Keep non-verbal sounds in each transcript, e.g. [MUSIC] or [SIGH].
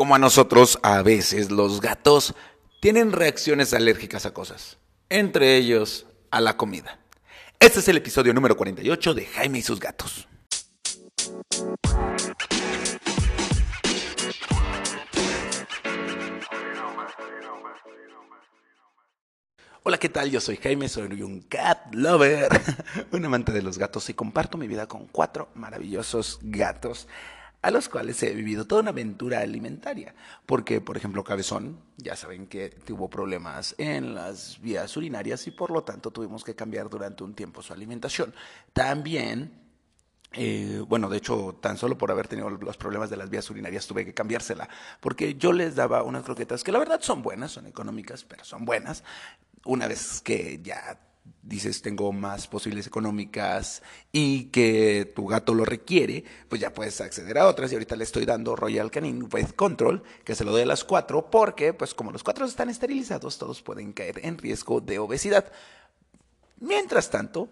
como a nosotros, a veces los gatos tienen reacciones alérgicas a cosas, entre ellos a la comida. Este es el episodio número 48 de Jaime y sus gatos. Hola, ¿qué tal? Yo soy Jaime, soy un cat lover, [LAUGHS] un amante de los gatos y comparto mi vida con cuatro maravillosos gatos a los cuales he vivido toda una aventura alimentaria. Porque, por ejemplo, Cabezón, ya saben que tuvo problemas en las vías urinarias y por lo tanto tuvimos que cambiar durante un tiempo su alimentación. También eh, bueno, de hecho, tan solo por haber tenido los problemas de las vías urinarias tuve que cambiársela, porque yo les daba unas croquetas que la verdad son buenas, son económicas, pero son buenas. Una vez que ya dices tengo más posibles económicas y que tu gato lo requiere, pues ya puedes acceder a otras y ahorita le estoy dando Royal Canin Weight Control, que se lo doy a las cuatro, porque pues como los cuatro están esterilizados, todos pueden caer en riesgo de obesidad. Mientras tanto,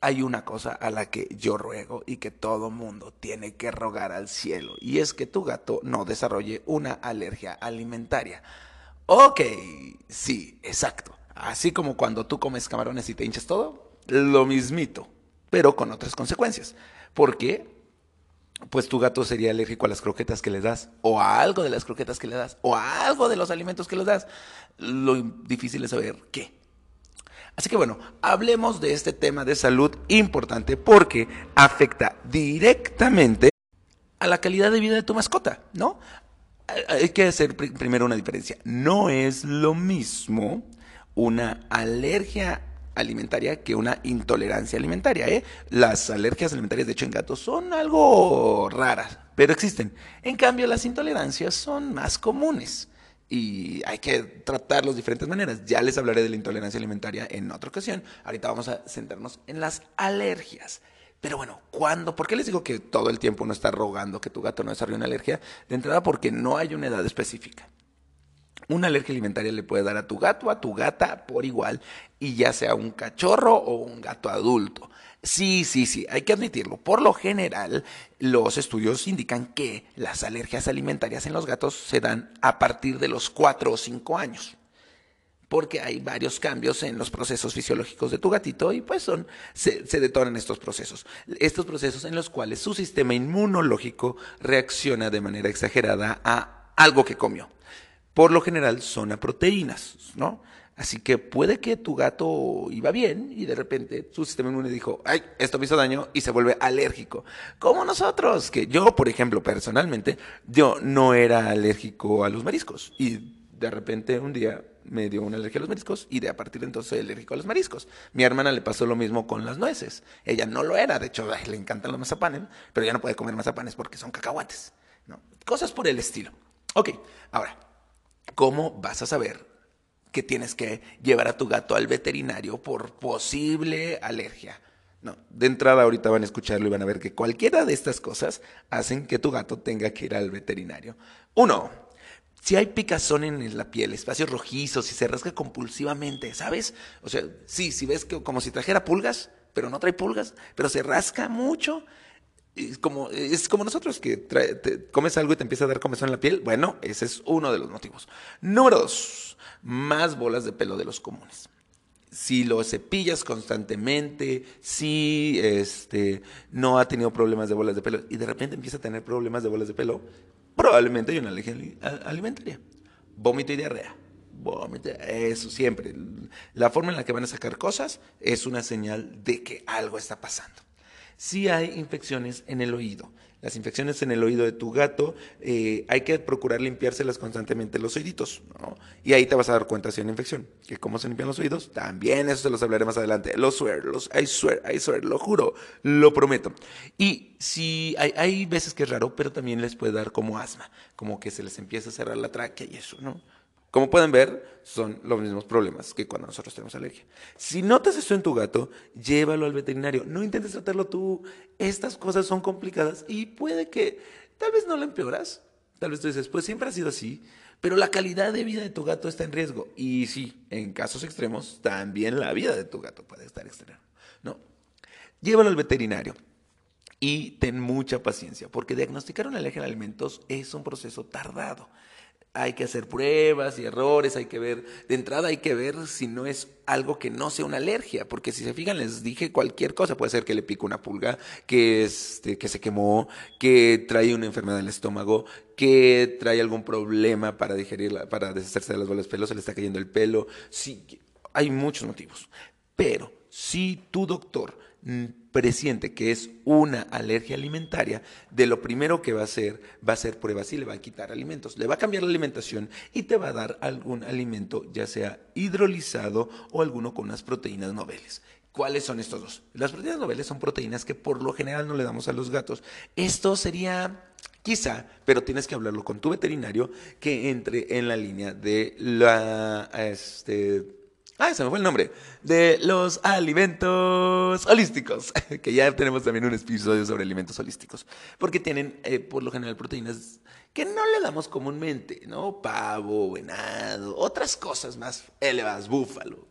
hay una cosa a la que yo ruego y que todo mundo tiene que rogar al cielo, y es que tu gato no desarrolle una alergia alimentaria. Ok, sí, exacto. Así como cuando tú comes camarones y te hinchas todo, lo mismito, pero con otras consecuencias. ¿Por qué? Pues tu gato sería alérgico a las croquetas que le das, o a algo de las croquetas que le das, o a algo de los alimentos que le das. Lo difícil es saber qué. Así que bueno, hablemos de este tema de salud importante porque afecta directamente a la calidad de vida de tu mascota, ¿no? Hay que hacer primero una diferencia. No es lo mismo una alergia alimentaria que una intolerancia alimentaria. ¿eh? Las alergias alimentarias, de hecho, en gatos son algo raras, pero existen. En cambio, las intolerancias son más comunes y hay que tratarlos de diferentes maneras. Ya les hablaré de la intolerancia alimentaria en otra ocasión. Ahorita vamos a centrarnos en las alergias. Pero bueno, ¿cuándo? ¿Por qué les digo que todo el tiempo uno está rogando que tu gato no desarrolle una alergia? De entrada, porque no hay una edad específica. Una alergia alimentaria le puede dar a tu gato, a tu gata por igual, y ya sea un cachorro o un gato adulto. Sí, sí, sí, hay que admitirlo. Por lo general, los estudios indican que las alergias alimentarias en los gatos se dan a partir de los 4 o 5 años. Porque hay varios cambios en los procesos fisiológicos de tu gatito y pues son, se, se detonan estos procesos. Estos procesos en los cuales su sistema inmunológico reacciona de manera exagerada a algo que comió por lo general son a proteínas, ¿no? Así que puede que tu gato iba bien y de repente su sistema inmune dijo, ay, esto me hizo daño y se vuelve alérgico. Como nosotros, que yo, por ejemplo, personalmente, yo no era alérgico a los mariscos y de repente un día me dio una alergia a los mariscos y de a partir de entonces soy alérgico a los mariscos. Mi hermana le pasó lo mismo con las nueces. Ella no lo era, de hecho le encantan los mazapanes, pero ya no puede comer mazapanes porque son cacahuates. ¿no? Cosas por el estilo. Ok, ahora, ¿cómo vas a saber que tienes que llevar a tu gato al veterinario por posible alergia? No, de entrada ahorita van a escucharlo y van a ver que cualquiera de estas cosas hacen que tu gato tenga que ir al veterinario. Uno, si hay picazón en la piel, espacios rojizos, si se rasca compulsivamente, ¿sabes? O sea, sí, si ves que como si trajera pulgas, pero no trae pulgas, pero se rasca mucho, es como, es como nosotros que comes algo y te empieza a dar comezón en la piel. Bueno, ese es uno de los motivos. Número dos, más bolas de pelo de los comunes. Si lo cepillas constantemente, si este, no ha tenido problemas de bolas de pelo y de repente empieza a tener problemas de bolas de pelo, probablemente hay una alergia alimentaria. Vómito y diarrea. Vómito, eso siempre. La forma en la que van a sacar cosas es una señal de que algo está pasando si hay infecciones en el oído. Las infecciones en el oído de tu gato, eh, hay que procurar limpiárselas constantemente los oíditos, ¿no? Y ahí te vas a dar cuenta si hay una infección. ¿Que cómo se limpian los oídos? También eso se los hablaré más adelante. Lo swear, los, I swear, I swear, lo juro, lo prometo. Y si hay, hay veces que es raro, pero también les puede dar como asma, como que se les empieza a cerrar la tráquea y eso, ¿no? Como pueden ver, son los mismos problemas que cuando nosotros tenemos alergia. Si notas esto en tu gato, llévalo al veterinario. No intentes tratarlo tú. Estas cosas son complicadas y puede que tal vez no lo empeoras. Tal vez tú dices, pues siempre ha sido así. Pero la calidad de vida de tu gato está en riesgo. Y sí, en casos extremos, también la vida de tu gato puede estar extrema. ¿no? Llévalo al veterinario. Y ten mucha paciencia, porque diagnosticar una alergia a alimentos es un proceso tardado. Hay que hacer pruebas y errores, hay que ver, de entrada hay que ver si no es algo que no sea una alergia, porque si se fijan les dije cualquier cosa, puede ser que le pique una pulga, que, este, que se quemó, que trae una enfermedad del estómago, que trae algún problema para digerirla, para deshacerse de las bolas de se le está cayendo el pelo, sí, hay muchos motivos, pero si tu doctor presiente que es una alergia alimentaria, de lo primero que va a hacer, va a hacer pruebas y le va a quitar alimentos. Le va a cambiar la alimentación y te va a dar algún alimento, ya sea hidrolizado o alguno con unas proteínas noveles. ¿Cuáles son estos dos? Las proteínas noveles son proteínas que por lo general no le damos a los gatos. Esto sería quizá, pero tienes que hablarlo con tu veterinario que entre en la línea de la este, Ah, se me fue el nombre. De los alimentos holísticos. [LAUGHS] Que ya tenemos también un episodio sobre alimentos holísticos. Porque tienen, eh, por lo general, proteínas que no le damos comúnmente, ¿no? Pavo, venado, otras cosas más elevadas, búfalo.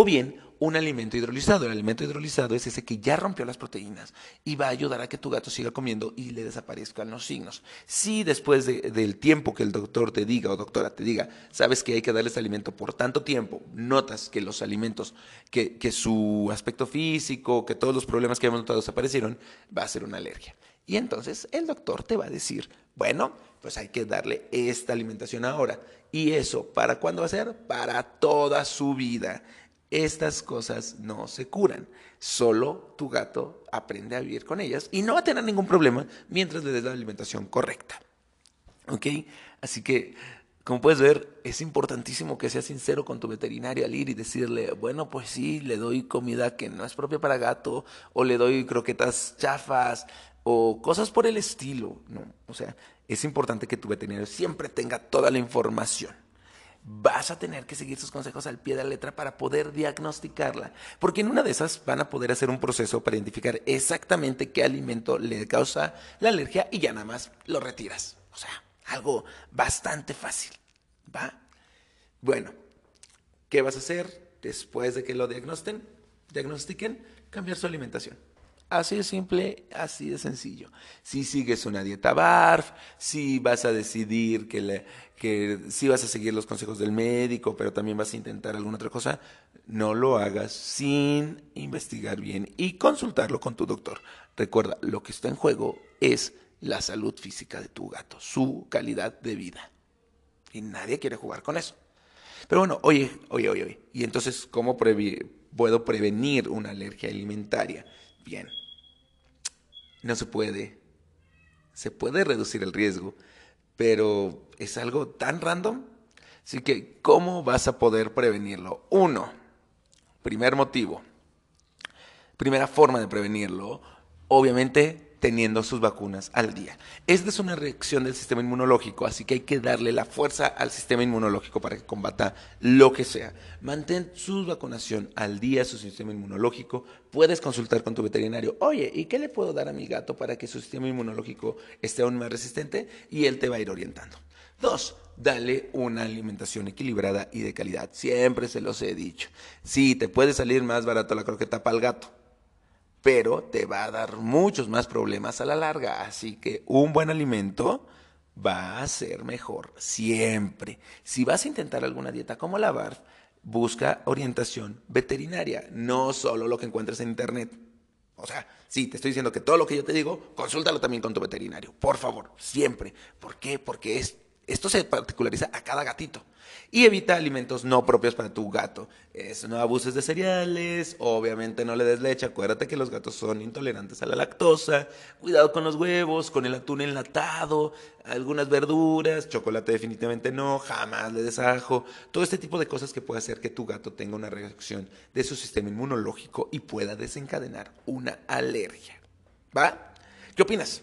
O bien un alimento hidrolizado. El alimento hidrolizado es ese que ya rompió las proteínas y va a ayudar a que tu gato siga comiendo y le desaparezcan los signos. Si después del tiempo que el doctor te diga o doctora te diga, sabes que hay que darle ese alimento por tanto tiempo, notas que los alimentos, que, que su aspecto físico, que todos los problemas que hemos notado desaparecieron, va a ser una alergia. Y entonces el doctor te va a decir, bueno, pues hay que darle esta alimentación ahora. ¿Y eso para cuándo va a ser? Para toda su vida. Estas cosas no se curan. Solo tu gato aprende a vivir con ellas y no va a tener ningún problema mientras le des la alimentación correcta. ¿Ok? Así que, como puedes ver, es importantísimo que seas sincero con tu veterinario al ir y decirle, bueno, pues sí, le doy comida que no es propia para gato, o le doy croquetas chafas, o cosas por el estilo. ¿no? O sea, es importante que tu veterinario siempre tenga toda la información vas a tener que seguir sus consejos al pie de la letra para poder diagnosticarla. Porque en una de esas van a poder hacer un proceso para identificar exactamente qué alimento le causa la alergia y ya nada más lo retiras. O sea, algo bastante fácil. ¿Va? Bueno, ¿qué vas a hacer después de que lo diagnostiquen? Diagnostiquen, cambiar su alimentación. Así de simple, así de sencillo. Si sigues una dieta BARF, si vas a decidir que, le, si vas a seguir los consejos del médico, pero también vas a intentar alguna otra cosa, no lo hagas sin investigar bien y consultarlo con tu doctor. Recuerda, lo que está en juego es la salud física de tu gato, su calidad de vida. Y nadie quiere jugar con eso. Pero bueno, oye, oye, oye, oye. ¿Y entonces cómo puedo prevenir una alergia alimentaria? Bien, no se puede. Se puede reducir el riesgo, pero es algo tan random. Así que, ¿cómo vas a poder prevenirlo? Uno, primer motivo, primera forma de prevenirlo, obviamente teniendo sus vacunas al día. Esta es una reacción del sistema inmunológico, así que hay que darle la fuerza al sistema inmunológico para que combata lo que sea. Mantén su vacunación al día, su sistema inmunológico. Puedes consultar con tu veterinario, oye, ¿y qué le puedo dar a mi gato para que su sistema inmunológico esté aún más resistente? Y él te va a ir orientando. Dos, dale una alimentación equilibrada y de calidad. Siempre se los he dicho. Sí, te puede salir más barato la croqueta para el gato pero te va a dar muchos más problemas a la larga. Así que un buen alimento va a ser mejor siempre. Si vas a intentar alguna dieta como la BARF, busca orientación veterinaria, no solo lo que encuentres en internet. O sea, sí, te estoy diciendo que todo lo que yo te digo, consúltalo también con tu veterinario, por favor, siempre. ¿Por qué? Porque es esto se particulariza a cada gatito. Y evita alimentos no propios para tu gato. no abuses de cereales, obviamente no le des leche. Acuérdate que los gatos son intolerantes a la lactosa. Cuidado con los huevos, con el atún enlatado, algunas verduras, chocolate definitivamente no, jamás le des ajo. Todo este tipo de cosas que puede hacer que tu gato tenga una reacción de su sistema inmunológico y pueda desencadenar una alergia. ¿Va? ¿Qué opinas?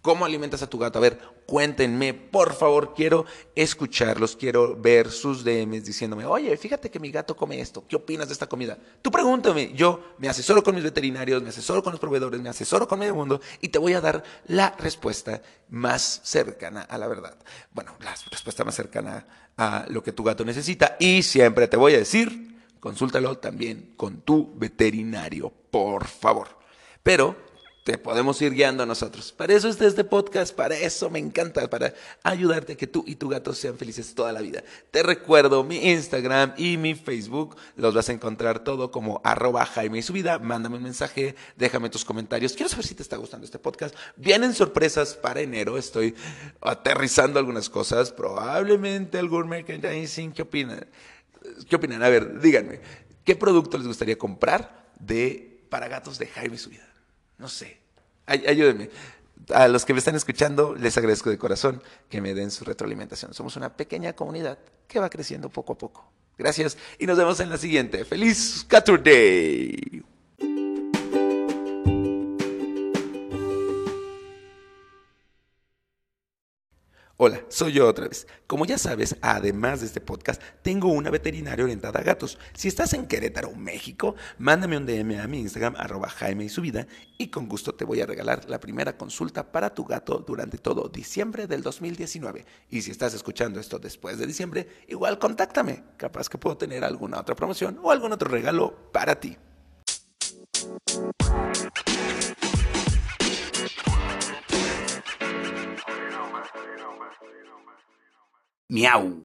¿Cómo alimentas a tu gato? A ver, cuéntenme, por favor, quiero escucharlos, quiero ver sus DMs diciéndome, oye, fíjate que mi gato come esto, ¿qué opinas de esta comida? Tú pregúntame, yo me asesoro con mis veterinarios, me asesoro con los proveedores, me asesoro con medio mundo y te voy a dar la respuesta más cercana a la verdad. Bueno, la respuesta más cercana a lo que tu gato necesita y siempre te voy a decir, consúltalo también con tu veterinario, por favor. Pero te podemos ir guiando a nosotros. Para eso está este podcast, para eso me encanta, para ayudarte a que tú y tu gato sean felices toda la vida. Te recuerdo mi Instagram y mi Facebook, los vas a encontrar todo como arroba Jaime y su vida. Mándame un mensaje, déjame tus comentarios. Quiero saber si te está gustando este podcast. Vienen sorpresas para enero, estoy aterrizando algunas cosas, probablemente algún merchandising. ¿Qué opinan? ¿Qué opinan? A ver, díganme, ¿qué producto les gustaría comprar de para gatos de Jaime y su vida? No sé. ayúdenme. A los que me están escuchando, les agradezco de corazón que me den su retroalimentación. Somos una pequeña comunidad que va creciendo poco a poco. Gracias y nos vemos en la siguiente. ¡Feliz Saturday! Hola, soy yo otra vez. Como ya sabes, además de este podcast, tengo una veterinaria orientada a gatos. Si estás en Querétaro, México, mándame un DM a mi Instagram, arroba Jaime y su vida, y con gusto te voy a regalar la primera consulta para tu gato durante todo diciembre del 2019. Y si estás escuchando esto después de diciembre, igual contáctame. Capaz que puedo tener alguna otra promoción o algún otro regalo para ti. Miau.